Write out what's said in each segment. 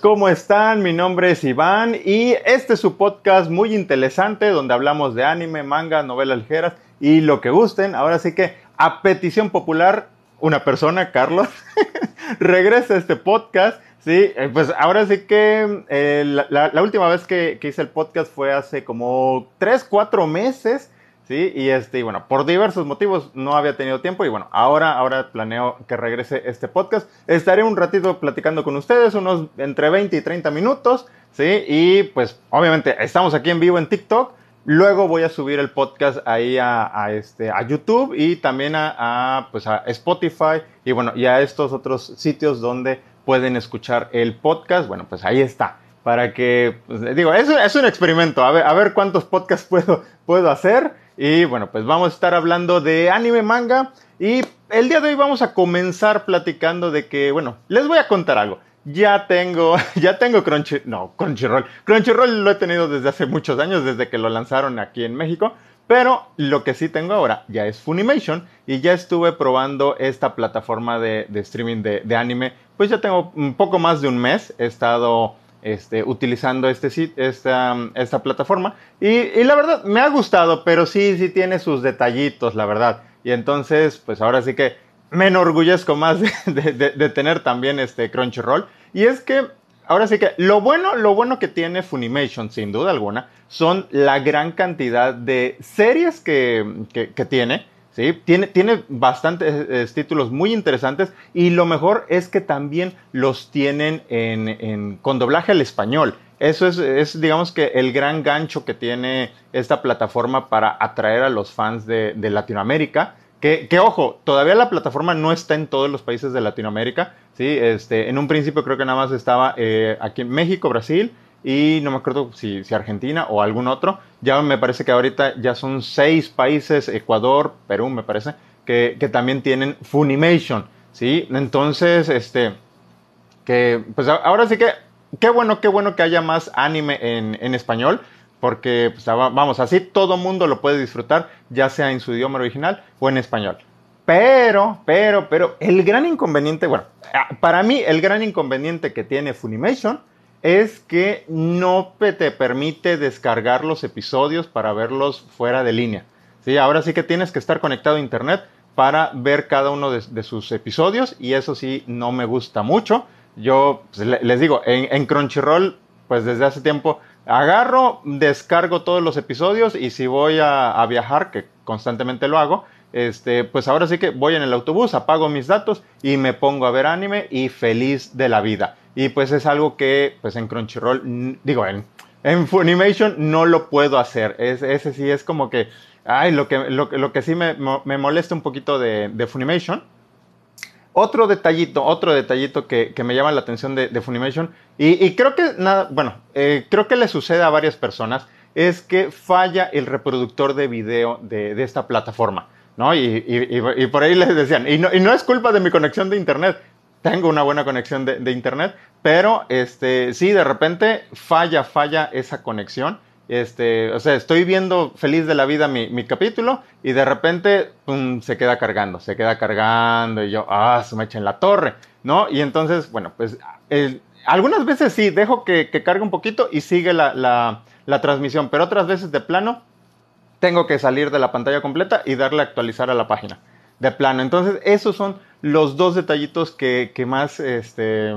¿cómo están? Mi nombre es Iván y este es su podcast muy interesante donde hablamos de anime, manga, novelas ligeras y lo que gusten. Ahora sí que a petición popular, una persona, Carlos, regresa a este podcast. Sí, eh, pues ahora sí que eh, la, última vez que, que hice el podcast fue hace como 3, 4 meses. Y este, y bueno, por diversos motivos no había tenido tiempo y bueno, ahora, ahora planeo que regrese este podcast. Estaré un ratito platicando con ustedes, unos entre 20 y 30 minutos, sí, y pues obviamente estamos aquí en vivo en TikTok. Luego voy a subir el podcast ahí a, este, a YouTube y también a, pues a Spotify y bueno, y a estos otros sitios donde pueden escuchar el podcast. Bueno, pues ahí está. Para que, pues, digo, es, es un experimento. A ver, a ver cuántos podcasts puedo, puedo hacer. Y bueno, pues vamos a estar hablando de anime manga. Y el día de hoy vamos a comenzar platicando de que, bueno, les voy a contar algo. Ya tengo, ya tengo Crunchy, no, Crunchyroll. Crunchyroll lo he tenido desde hace muchos años, desde que lo lanzaron aquí en México. Pero lo que sí tengo ahora ya es Funimation y ya estuve probando esta plataforma de, streaming de, de, anime. Pues ya tengo un poco más de un mes. He estado este, utilizando este, esta, esta plataforma. Y, la verdad, me ha gustado, pero sí, sí tiene sus detallitos, la verdad. Y entonces, pues ahora sí que me enorgullezco más de, tener también este Crunchyroll. Y es que, ahora sí que, lo bueno, lo bueno que tiene Funimation, sin duda alguna, son la gran cantidad de series que, que tiene tiene, tiene bastantes títulos muy interesantes y lo mejor es que también los tienen en, con doblaje al español. Eso es, digamos que el gran gancho que tiene esta plataforma para atraer a los fans de, Latinoamérica. Que, ojo, todavía la plataforma no está en todos los países de Latinoamérica. ¿sí? Este, en un principio creo que nada más estaba eh, aquí en México, Brasil, y no me acuerdo si, si, Argentina o algún otro. Ya me parece que ahorita ya son seis países, Ecuador, Perú, me parece, que, que también tienen Funimation, ¿sí? Entonces, este, que, pues ahora sí que, qué bueno, qué bueno que haya más anime en, en español, porque, pues, vamos, así todo mundo lo puede disfrutar, ya sea en su idioma original o en español. Pero, pero, pero, el gran inconveniente, bueno, para mí el gran inconveniente que tiene Funimation es que no te permite descargar los episodios para verlos fuera de línea. ¿sí? Ahora sí que tienes que estar conectado a internet para ver cada uno de, sus episodios y eso sí no me gusta mucho. Yo pues, les digo, en, Crunchyroll, pues desde hace tiempo agarro, descargo todos los episodios y si voy a, viajar, que constantemente lo hago, este, pues ahora sí que voy en el autobús, apago mis datos y me pongo a ver anime y feliz de la vida. Y pues es algo que pues en Crunchyroll, digo, en, en Funimation no lo puedo hacer. Es, ese sí es como que, ay, lo que, lo, lo que sí me, me, molesta un poquito de, de, Funimation. Otro detallito, otro detallito que, que me llama la atención de, de Funimation, y, y, creo que nada, bueno, eh, creo que le sucede a varias personas, es que falla el reproductor de video de, de esta plataforma. ¿no? Y, y, y, por ahí les decían, no, y no es culpa de mi conexión de internet, tengo una buena conexión de, internet, pero este, sí, de repente falla, falla esa conexión. Este, o sea, estoy viendo feliz de la vida mi, capítulo y de repente se queda cargando, se queda cargando y yo, ah, se me echa en la torre, ¿no? Y entonces, bueno, pues algunas veces sí, dejo que, cargue un poquito y sigue la, la, transmisión, pero otras veces de plano tengo que salir de la pantalla completa y darle a actualizar a la página de plano. Entonces, esos son los dos detallitos que, más, este,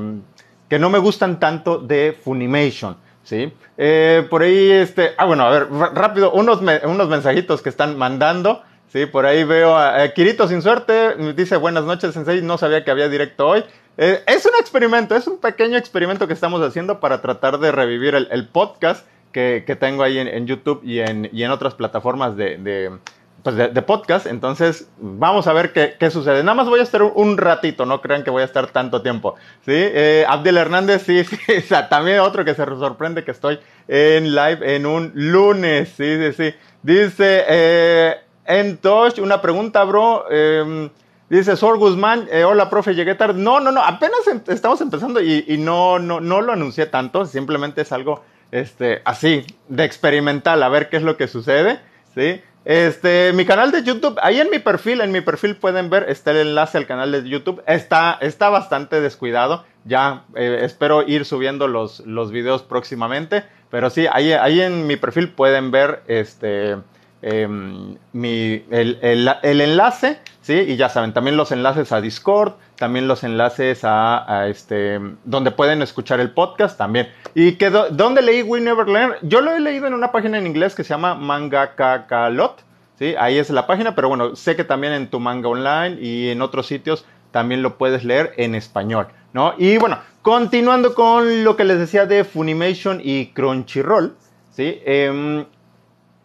que no me gustan tanto de Funimation. ¿sí? Eh, por ahí, este, ah, bueno, a ver, rápido, unos, unos mensajitos que están mandando. Sí, por ahí veo a, Kirito sin suerte, dice buenas noches, Sensei, no sabía que había directo hoy. Eh, es un experimento, es un pequeño experimento que estamos haciendo para tratar de revivir el, podcast que, tengo ahí en, YouTube y en, y en otras plataformas de, pues de, podcast. Entonces, vamos a ver qué, qué, sucede. Nada más voy a estar un, ratito, no crean que voy a estar tanto tiempo. ¿sí? Eh, Abdel Hernández, sí, sí, o también otro que se sorprende que estoy en live en un lunes. Sí, sí, sí. Dice, eh, en Tosh, una pregunta, bro. Em, dice Sor Guzmán, eh, hola, profe, llegué tarde. No, no, no, apenas em, estamos empezando y, y, no, no, no lo anuncié tanto, simplemente es algo este, así, de experimental, a ver qué es lo que sucede. ¿sí? Este, mi canal de YouTube, ahí en mi perfil, en mi perfil pueden ver, está el enlace al canal de YouTube. Está, está bastante descuidado. Ya eh, espero ir subiendo los, los videos próximamente. Pero sí, ahí, ahí en mi perfil pueden ver este, em, mi, el, el, enlace, ¿sí? Y ya saben, también los enlaces a Discord, también los enlaces a, este, donde pueden escuchar el podcast también. ¿Y que dónde leí We Never Learn? Yo lo he leído en una página en inglés que se llama Manga Kakalot, ¿sí? Ahí es la página, pero bueno, sé que también en tu manga online y en otros sitios también lo puedes leer en español, ¿no? Y bueno, continuando con lo que les decía de Funimation y Crunchyroll, ¿sí? Em,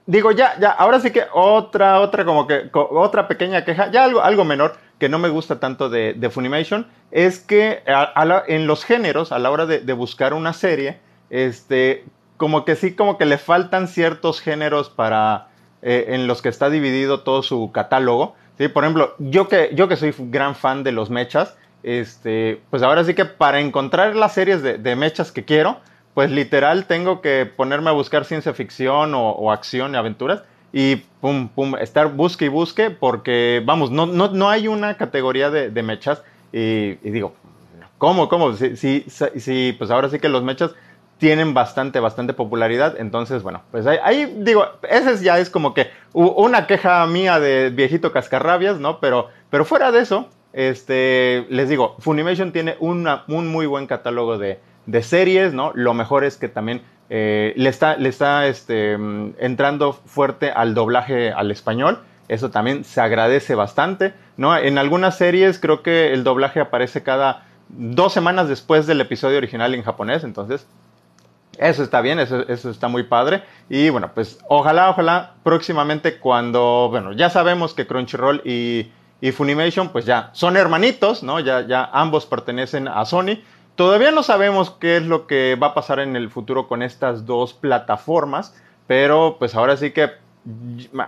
digo, ya, ya, ahora sí que otra, otra como que, otra pequeña queja, ya algo, algo menor que no me gusta tanto de, Funimation, es que en los géneros, a la hora de, buscar una serie, este, como que sí, como que le faltan ciertos géneros para, eh, en los que está dividido todo su catálogo. ¿sí? Por ejemplo, yo que, yo que soy gran fan de los mechas, este, pues ahora sí que para encontrar las series de mechas que quiero, pues literal tengo que ponerme a buscar ciencia ficción o, acción y aventuras y pum, pum, estar busque y busque porque, vamos, no, no, no hay una categoría de, mechas y, digo, ¿cómo, cómo? Si, si, pues ahora sí que los mechas tienen bastante, bastante popularidad. Entonces, bueno, pues ahí, digo, ese ya es como que una queja mía de viejito cascarrabias, ¿no? Pero, pero fuera de eso, este, les digo, Funimation tiene una, un muy buen catálogo de, de series, ¿no? Lo mejor es que también eh, le está, le está este, entrando fuerte al doblaje al español. Eso también se agradece bastante, ¿no? En algunas series creo que el doblaje aparece cada dos semanas después del episodio original en japonés, entonces eso está bien, eso, eso, está muy padre. Y bueno, pues ojalá, ojalá próximamente cuando, bueno, ya sabemos que Crunchyroll y, y Funimation pues ya son hermanitos, ¿no? Ya, ya ambos pertenecen a Sony. Todavía no sabemos qué es lo que va a pasar en el futuro con estas dos plataformas, pero pues ahora sí que,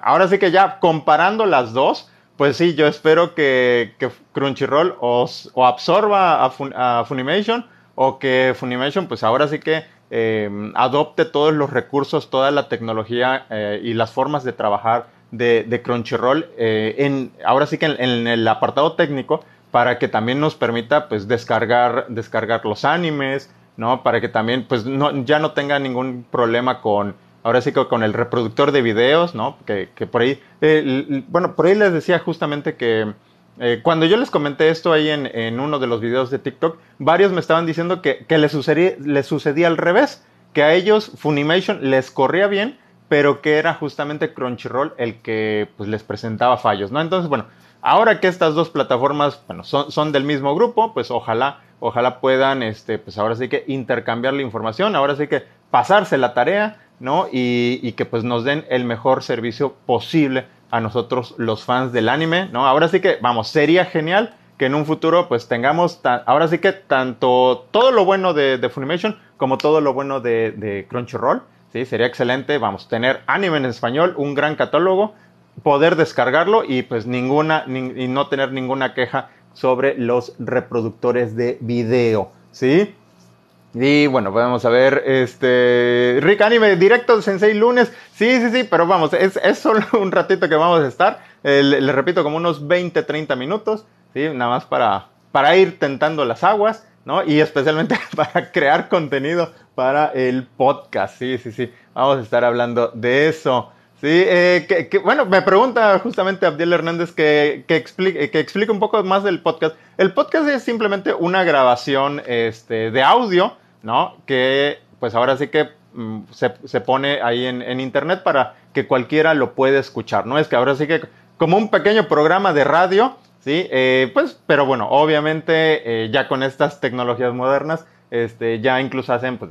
ahora sí que ya comparando las dos, pues sí, yo espero que, Crunchyroll o, absorba a, Funimation o que Funimation pues ahora sí que em, adopte todos los recursos, toda la tecnología eh, y las formas de trabajar de, Crunchyroll eh, en, ahora sí que en el apartado técnico para que también nos permita pues descargar, descargar los animes, ¿no? Para que también pues no, ya no tenga ningún problema con, ahora sí que con el reproductor de videos, ¿no? Que, que por ahí, eh, bueno, por ahí les decía justamente que eh, cuando yo les comenté esto ahí en, en, uno de los videos de TikTok, varios me estaban diciendo que, que les, sucedía, sucedía al revés, que a ellos Funimation les corría bien, pero que era justamente Crunchyroll el que pues les presentaba fallos, ¿no? Entonces, bueno, Ahora que estas dos plataformas bueno, son, son, del mismo grupo, pues ojalá, ojalá puedan, este, pues ahora sí que intercambiar la información, ahora sí que pasarse la tarea, ¿no? Y, y, que pues nos den el mejor servicio posible a nosotros los fans del anime, ¿no? Ahora sí que, vamos, sería genial que en un futuro pues tengamos, ahora sí que tanto todo lo bueno de, de Funimation como todo lo bueno de, Crunchyroll, ¿sí? Sería excelente, vamos, tener anime en español, un gran catálogo, poder descargarlo y pues ninguna y no tener ninguna queja sobre los reproductores de video, ¿sí? Y bueno, vamos a ver, este, Rick Anime, directo Sensei lunes, sí, sí, sí, pero vamos, es, es solo un ratito que vamos a estar, eh, les repito, como unos 20, 30 minutos, ¿sí? Nada más para, para ir tentando las aguas, ¿no? Y especialmente para crear contenido para el podcast, sí, sí, sí, vamos a estar hablando de eso. Sí, eh, que, bueno, me pregunta justamente Abdiel Hernández que, que, explique, que explique un poco más del podcast. El podcast es simplemente una grabación este, de audio, ¿no? Que pues ahora sí que mm, se, se, pone ahí en, en, internet para que cualquiera lo pueda escuchar, ¿no? Es que ahora sí que como un pequeño programa de radio, ¿sí? Eh, pues, pero bueno, obviamente eh, ya con estas tecnologías modernas, este, ya incluso hacen, pues,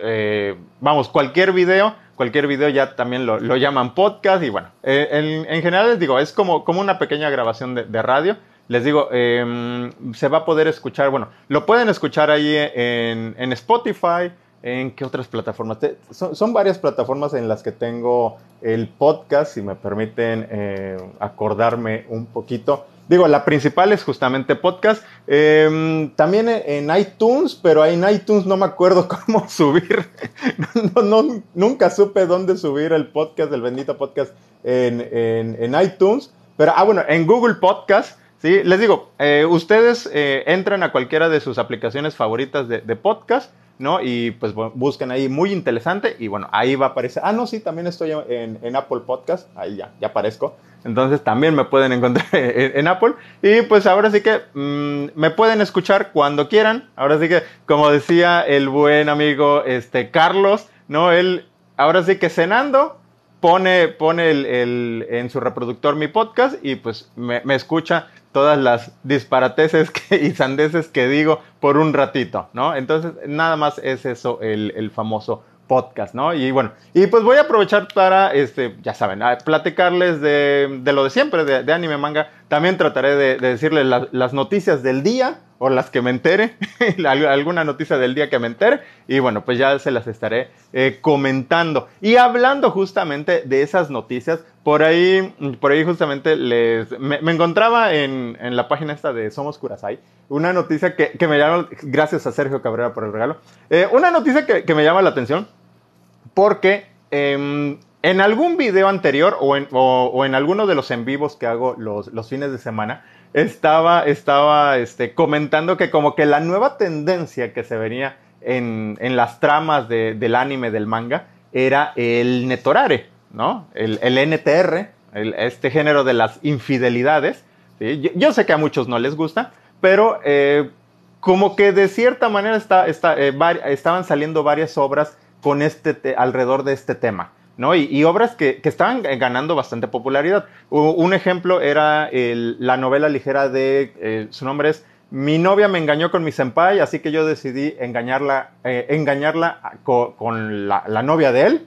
eh, vamos, cualquier video cualquier video ya también lo, llaman podcast y bueno, eh, en, general les digo, es como, como una pequeña grabación de, radio. Les digo, em, se va a poder escuchar, bueno, lo pueden escuchar ahí en, en Spotify, en qué otras plataformas. Son, son, varias plataformas en las que tengo el podcast, si me permiten eh, acordarme un poquito. Digo, la principal es justamente podcast. Em, también en iTunes, pero en iTunes no me acuerdo cómo subir. no, nunca supe dónde subir el podcast, el bendito podcast en, en, iTunes. Pero, ah, bueno, en Google Podcast. Sí, les digo, eh, ustedes eh, entran a cualquiera de sus aplicaciones favoritas de, de podcast ¿no? Y pues busquen ahí muy interesante y bueno, ahí va a aparecer. Ah, no, sí, también estoy en, Apple Podcast, ahí ya, ya aparezco. Entonces también me pueden encontrar en, Apple. Y pues ahora sí que mm, me pueden escuchar cuando quieran. Ahora sí que, como decía el buen amigo este, Carlos, ¿no? Él, ahora sí que cenando, pone, pone el, en su reproductor mi podcast y pues me, escucha todas las disparateces y sandeces que digo por un ratito, ¿no? Entonces, nada más es eso el, famoso podcast, ¿no? Y bueno, y pues voy a aprovechar para, este, ya saben, platicarles de, lo de siempre, de, anime manga. También trataré de, decirles las noticias del día, o las que me entere, alguna noticia del día que me entere, y bueno, pues ya se las estaré eh, comentando. Y hablando justamente de esas noticias, por ahí, por ahí justamente les, me, encontraba en, la página esta de Somos Curasai, una noticia que, que, me llama, gracias a Sergio Cabrera por el regalo, eh, una noticia que, que, me llama la atención, porque em, en algún video anterior o en, o, alguno de los en vivos que hago los, fines de semana, estaba, estaba este, comentando que como que la nueva tendencia que se venía en, las tramas de, del anime, del manga, era el netorare, ¿no? El, NTR, este género de las infidelidades. Yo, sé que a muchos no les gusta, pero eh, como que de cierta manera eh, estaban saliendo varias obras con este alrededor de este tema. ¿No? Y, obras que, estaban ganando bastante popularidad. un ejemplo era la novela ligera de, eh, su nombre es Mi novia me engañó con mi senpai, así que yo decidí engañarla, eh, engañarla con, la, novia de él.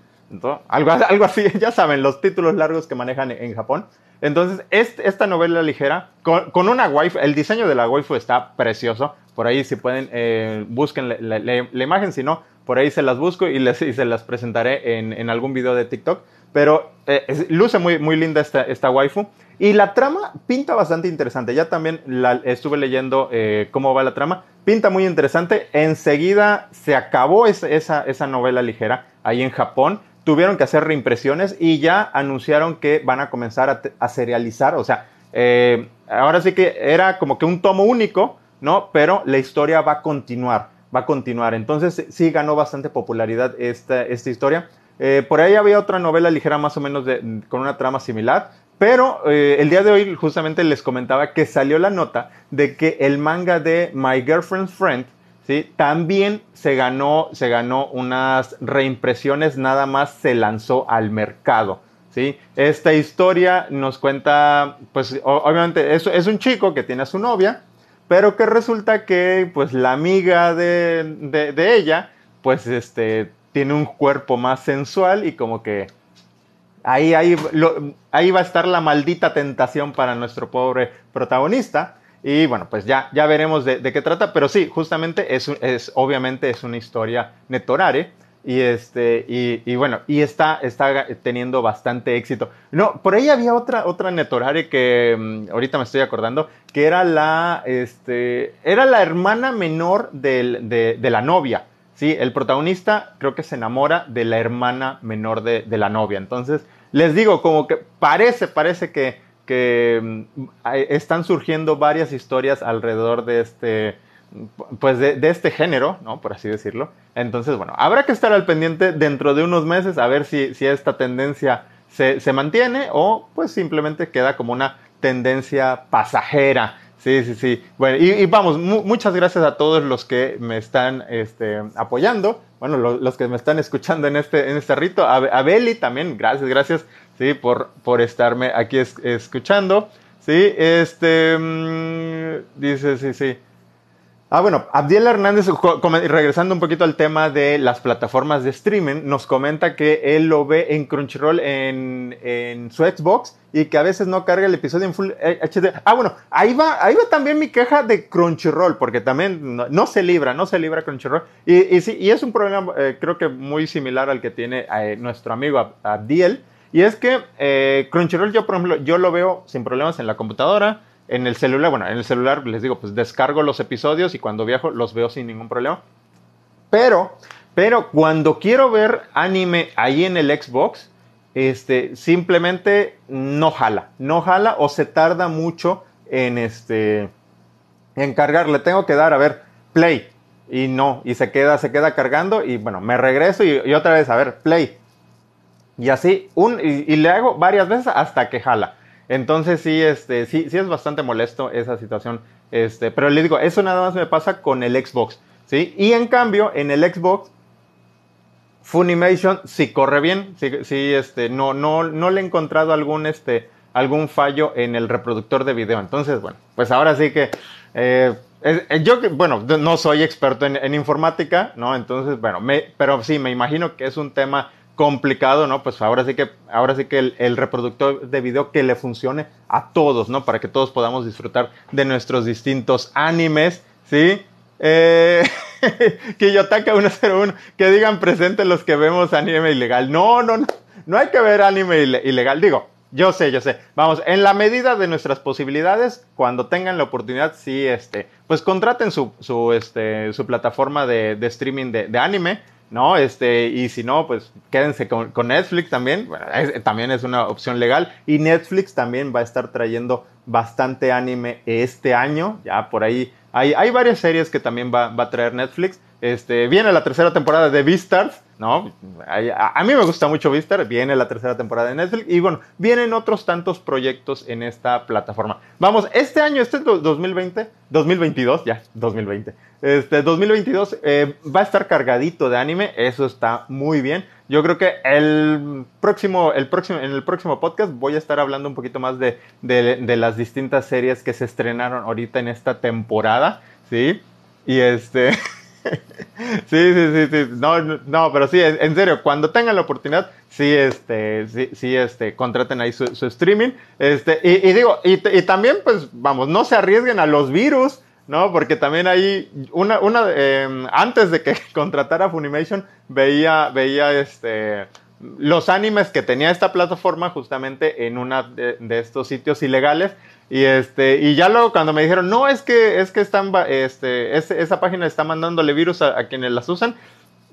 algo, algo así, ya saben, los títulos largos que manejan en Japón. Entonces, esta novela ligera, con, una waifu, el diseño de la waifu está precioso. Por ahí, si pueden, eh, busquen la, imagen, si no, por ahí se las busco y, les, se las presentaré en, algún video de TikTok. Pero eh, luce muy, muy linda esta, esta waifu. Y la trama pinta bastante interesante. Ya también la, estuve leyendo eh, cómo va la trama. Pinta muy interesante. Enseguida se acabó esa, esa novela ligera ahí en Japón tuvieron que hacer reimpresiones y ya anunciaron que van a comenzar a, serializar, o sea, eh, ahora sí que era como que un tomo único, ¿no? Pero la historia va a continuar, va a continuar. Entonces sí ganó bastante popularidad esta, esta historia. Eh, por ahí había otra novela ligera más o menos con una trama similar, pero eh, el día de hoy justamente les comentaba que salió la nota de que el manga de My Girlfriend's Friend ¿sí? También se ganó, se ganó unas reimpresiones, nada más se lanzó al mercado. ¿sí? Esta historia nos cuenta, pues obviamente es, es un chico que tiene a su novia, pero que resulta que pues la amiga de, de, ella, pues este, tiene un cuerpo más sensual y como que ahí, ahí, ahí va a estar la maldita tentación para nuestro pobre protagonista. Y bueno, pues ya, ya veremos de, qué trata, pero sí, justamente es, es, obviamente es una historia netorare y este y, bueno y está está teniendo bastante éxito. No por ahí había otra otra netorare que mm, ahorita me estoy acordando que era la este era la hermana menor de, la novia sí el protagonista creo que se enamora de la hermana menor de, de la novia. Entonces les digo como que parece parece que que mm, están surgiendo varias historias alrededor de este, pues de, este género, ¿no? Por así decirlo. Entonces, bueno, habrá que estar al pendiente dentro de unos meses a ver si, si esta tendencia se, se mantiene o pues simplemente queda como una tendencia pasajera. Sí, sí, sí. Bueno, y, vamos, muchas gracias a todos los que me están este, apoyando. Bueno, los que me están escuchando en este, en este rito. A, a Beli también, gracias, gracias ¿sí? Por, por estarme aquí escuchando, ¿sí? Este, mm, dice, sí, sí. Ah, bueno, Abdiel Hernández, regresando un poquito al tema de las plataformas de streaming, nos comenta que él lo ve en Crunchyroll en, en su Xbox y que a veces no carga el episodio en Full HD. Ah, bueno, ahí va, ahí va también mi queja de Crunchyroll, porque también no, se libra, no se libra Crunchyroll. Y, y, sí, y es un problema, eh, creo que muy similar al que tiene eh, nuestro amigo Abdiel y es que eh, Crunchyroll yo, por ejemplo, yo lo veo sin problemas en la computadora, en el celular, bueno, en el celular les digo, pues descargo los episodios y cuando viajo los veo sin ningún problema. Pero, pero cuando quiero ver anime ahí en el Xbox, este, simplemente no jala, no jala o se tarda mucho en este, en cargar. Le tengo que dar, a ver, play y no, y se queda, se queda cargando y bueno, me regreso y, otra vez, a ver, play. Y así, y, le hago varias veces hasta que jala. Entonces sí, este, sí, sí es bastante molesto esa situación. Este, pero le digo, eso nada más me pasa con el Xbox, ¿sí? Y en cambio, en el Xbox, Funimation sí corre bien, sí, este, no, no, no le he encontrado algún, este, algún fallo en el reproductor de video. Entonces, bueno, pues ahora sí que eh, eh, yo, bueno, no soy experto en, informática, ¿no? Entonces, bueno, me, pero sí, me imagino que es un tema complicado, ¿no? Pues ahora sí que, ahora sí que el, reproductor de video que le funcione a todos, ¿no? Para que todos podamos disfrutar de nuestros distintos animes, ¿sí? Eh, Kiyotaka 101, que digan presente los que vemos anime ilegal. No, no, no, no hay que ver anime ilegal. Digo, yo sé, yo sé. Vamos, en la medida de nuestras posibilidades, cuando tengan la oportunidad, sí, este, pues contraten su, su, este, su plataforma de, streaming de, anime, ¿no? Este, y si no, pues quédense con, Netflix también. también es una opción legal. Y Netflix también va a estar trayendo bastante anime este año. Ya por ahí hay, hay varias series que también va, va a traer Netflix. Este, viene la tercera temporada de Beastars, ¿no? A, mí me gusta mucho Beastars, viene la tercera temporada de Netflix y bueno, vienen otros tantos proyectos en esta plataforma. Vamos, este año, este es 2020, 2022, ya, 2020. Este 2022 eh, va a estar cargadito de anime, eso está muy bien. Yo creo que el próximo, el próximo, en el próximo podcast voy a estar hablando un poquito más de, de, de las distintas series que se estrenaron ahorita en esta temporada, ¿sí? Y este... sí, sí, sí, sí. No, no, pero sí, en serio, cuando tengan la oportunidad, sí, este, sí, sí, este, contraten ahí su, streaming. Este, y, digo, y, también, pues, vamos, no se arriesguen a los virus, ¿no? Porque también ahí, una, una, em, antes de que contratara Funimation, veía, veía, este, los animes que tenía esta plataforma justamente en una de estos sitios ilegales y este, y ya luego cuando me dijeron, no, es que, es que están, este, esa página está mandándole virus a, quienes las usan,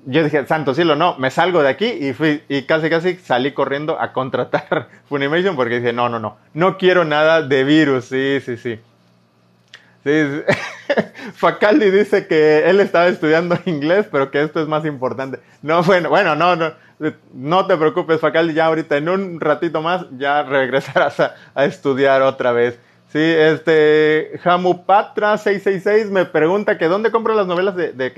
yo dije, santo cielo, no, me salgo de aquí y fui, y casi casi salí corriendo a contratar Funimation porque dije, no, no, no, no quiero nada de virus, sí, sí, sí. Sí, Facaldi dice que él estaba estudiando inglés, pero que esto es más importante. No, bueno, bueno, no, no, no te preocupes, Facaldi, ya ahorita en un ratito más ya regresarás a, estudiar otra vez. Sí, este, Jamupatra666 me pregunta que dónde compro las novelas de, de.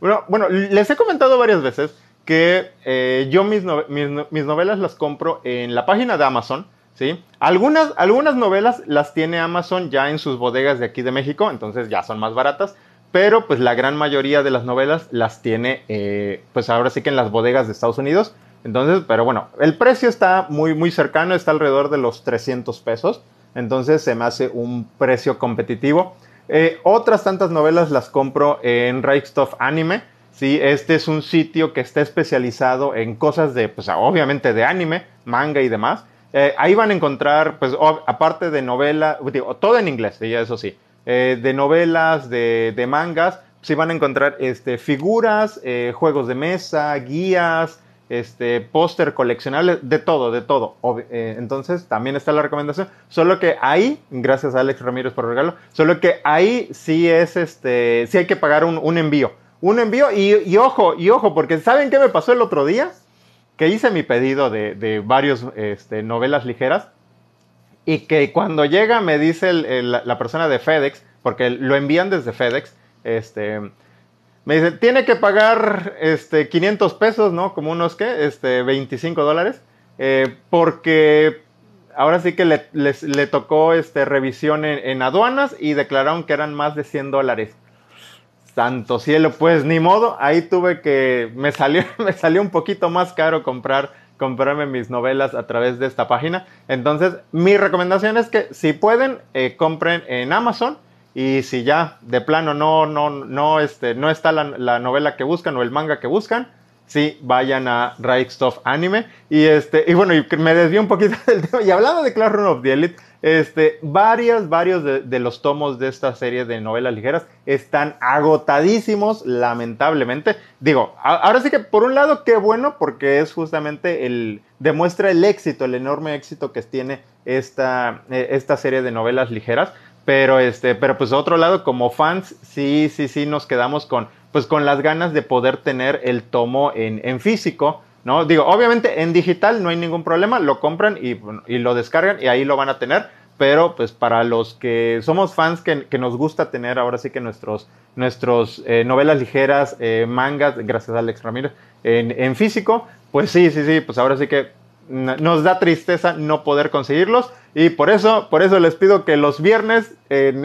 Bueno, bueno, les he comentado varias veces que eh, yo mis, mis novelas las compro en la página de Amazon ¿sí? Algunas novelas las tiene Amazon ya en sus bodegas de aquí de México, entonces ya son más baratas, pero pues la gran mayoría de las novelas las tiene, eh, pues ahora sí que en las bodegas de Estados Unidos. Entonces, pero bueno, el precio está muy, muy cercano, está alrededor de los 300 pesos, entonces se me hace un precio competitivo. Eh, otras tantas novelas las compro en Reichstoff Anime, ¿sí? Este es un sitio que está especializado en cosas de, pues obviamente de anime, manga y demás. Eh, ahí van a encontrar, pues, aparte de novela, digo, todo en inglés, eso sí, eh, de novelas, de, mangas, sí van a encontrar este, figuras, eh, juegos de mesa, guías, este, póster coleccionables, de todo, de todo. entonces, también está la recomendación. Solo que ahí, gracias a Alex Ramírez por el regalo, solo que ahí sí es, este, sí hay que pagar un, envío. Un envío y, y, ojo, y ojo, porque ¿saben qué me pasó el otro día? que hice mi pedido de, de varios este, novelas ligeras y que cuando llega me dice la persona de FedEx, porque lo envían desde FedEx, este, me dice, tiene que pagar este, 500 pesos, ¿no? Como unos, ¿qué? Este, 25 dólares, eh, porque ahora sí que le, tocó este, revisión en, en, aduanas y declararon que eran más de 100 dólares. Santo cielo, pues ni modo, ahí tuve que, me salió, me salió un poquito más caro comprar, comprarme mis novelas a través de esta página. Entonces, mi recomendación es que si pueden, eh, compren en Amazon y si ya de plano no, no, no, este, no está la, novela que buscan o el manga que buscan, sí, vayan a Reichstoff Anime. Y este, y bueno, me desvío un poquito del tema. Y hablando de Clash Rune of the Elite, este, varios, varios de, los tomos de esta serie de novelas ligeras están agotadísimos, lamentablemente. Digo, ahora sí que por un lado, qué bueno, porque es justamente el, demuestra el éxito, el enorme éxito que tiene esta, eh, esta serie de novelas ligeras. Pero este, pero pues otro lado, como fans, sí, sí, sí nos quedamos con, pues con las ganas de poder tener el tomo en físico ¿no? Digo, obviamente en digital no hay ningún problema, lo compran y, lo descargan y ahí lo van a tener, pero pues para los que somos fans que, nos gusta tener ahora sí que nuestros, nuestros eh, novelas ligeras, eh, mangas, gracias a Alex Ramírez, en, físico, pues sí, sí, sí, pues ahora sí que nos da tristeza no poder conseguirlos y por eso, por eso les pido que los viernes en,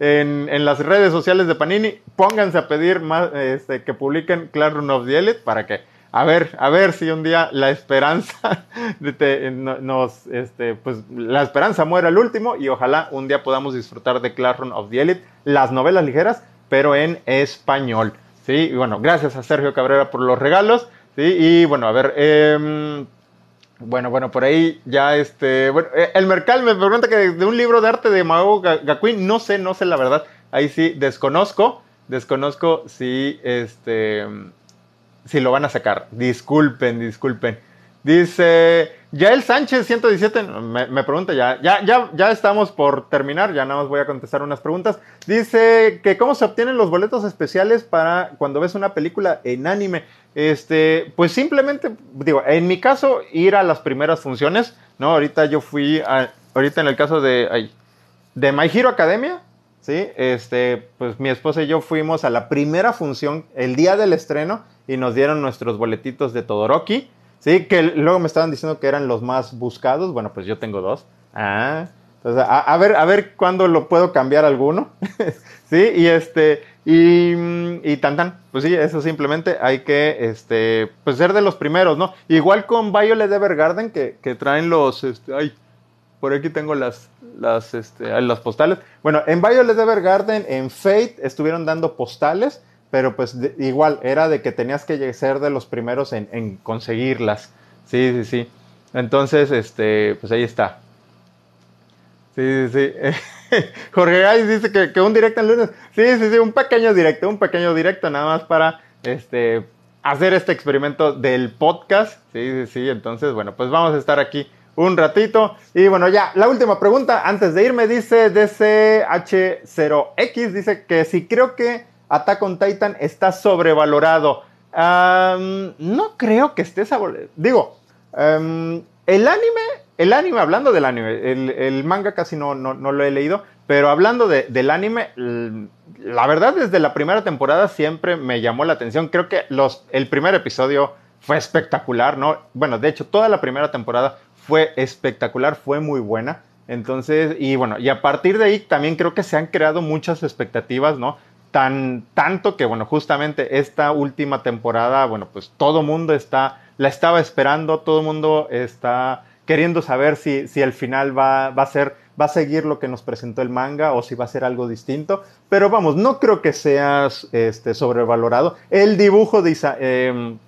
en, las redes sociales de Panini pónganse a pedir más, este, que publiquen Classroom of the Elite para que a ver, a ver si un día la esperanza nos, este, pues la esperanza muere al último y ojalá un día podamos disfrutar de Classroom of the Elite, las novelas ligeras, pero en español. Sí, y bueno, gracias a Sergio Cabrera por los regalos. Sí, y bueno, a ver, em, bueno, bueno, por ahí ya este, bueno, eh, el Mercal me pregunta que de un libro de arte de Mao Gakuin, no sé, no sé la verdad, ahí sí desconozco, desconozco si este si lo van a sacar. Disculpen, disculpen. Dice Yael Sánchez 117, me, pregunta ya, ya, ya, ya estamos por terminar, ya nada más voy a contestar unas preguntas. Dice que cómo se obtienen los boletos especiales para cuando ves una película en anime. Este, pues simplemente, digo, en mi caso, ir a las primeras funciones, ¿no? Ahorita yo fui a, ahorita en el caso de, ay, de My Hero Academia, ¿sí? Este, pues mi esposa y yo fuimos a la primera función el día del estreno y nos dieron nuestros boletitos de Todoroki, ¿sí? Que luego me estaban diciendo que eran los más buscados. Bueno, pues yo tengo dos. Ah, entonces, a, ver, a ver cuándo lo puedo cambiar alguno. sí, y este, y, y tan tan, pues sí, eso simplemente hay que, este, pues ser de los primeros, ¿no? Igual con Violet Evergarden, que, que traen los, este, ay, por aquí tengo las, las, este, las postales. Bueno, en Violet Evergarden, en Fate, estuvieron dando postales pero pues igual era de que tenías que ser de los primeros en, conseguirlas. Sí, sí, sí. Entonces, este, pues ahí está. Sí, sí, sí. Jorge Gais dice que, un directo el lunes. Sí, sí, sí, un pequeño directo, un pequeño directo nada más para este, hacer este experimento del podcast. Sí, sí, sí. Entonces, bueno, pues vamos a estar aquí un ratito. Y bueno, ya, la última pregunta antes de irme dice DCH0X, dice que si creo que Attack on Titan está sobrevalorado. no creo que esté sobrevalorado. Digo, el anime, el anime, hablando del anime, el, manga casi no, no, lo he leído, pero hablando del anime, la verdad desde la primera temporada siempre me llamó la atención. Creo que los, el primer episodio fue espectacular, ¿no? Bueno, de hecho, toda la primera temporada fue espectacular, fue muy buena. Entonces, y bueno, y a partir de ahí también creo que se han creado muchas expectativas, ¿no? tan tanto que bueno justamente esta última temporada bueno pues todo mundo está la estaba esperando todo mundo está queriendo saber si, si el final va, va, a ser va a seguir lo que nos presentó el manga o si va a ser algo distinto pero vamos no creo que sea este sobrevalorado el dibujo de em,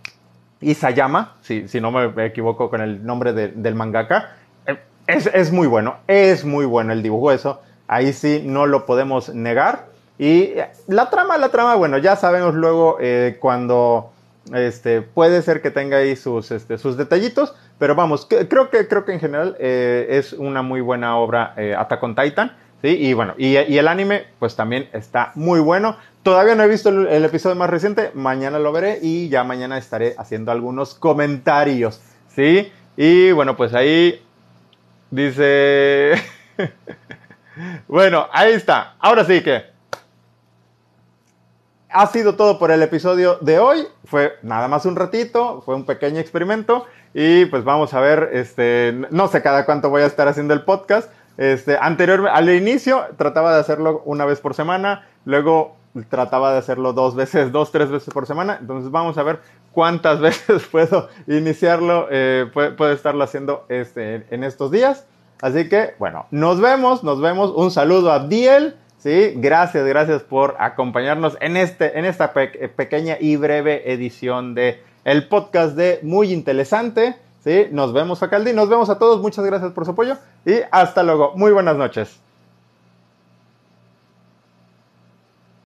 Isayama si, si no me equivoco con el nombre del mangaka eh, es, es muy bueno es muy bueno el dibujo eso ahí sí no lo podemos negar y la trama, la trama, bueno, ya sabemos luego eh, cuando este, puede ser que tenga ahí sus, este, sus detallitos, pero vamos, creo, que, creo que en general eh, es una muy buena obra eh, Attack on Titan. Y bueno, y, el anime pues también está muy bueno. Todavía no he visto el, episodio más reciente, mañana lo veré y ya mañana estaré haciendo algunos comentarios. ¿sí? Y bueno, pues ahí dice... bueno, ahí está. Ahora sí que ha sido todo por el episodio de hoy. Fue nada más un ratito, fue un pequeño experimento y pues vamos a ver, este, no sé cada cuánto voy a estar haciendo el podcast. Este, anterior, al inicio trataba de hacerlo una vez por semana, luego trataba de hacerlo dos veces, dos, tres veces por semana. Entonces vamos a ver cuántas veces puedo iniciarlo, eh, puedo, estarlo haciendo este, en estos días. Así que, bueno, nos vemos, nos vemos. Un saludo a Abdiel. Sí, gracias, gracias por acompañarnos en, este, en esta pequeña y breve edición de el podcast de Muy Interesante. ¿Sí? Nos vemos, Facaldi. Nos vemos a todos. Muchas gracias por su apoyo y hasta luego. Muy buenas noches.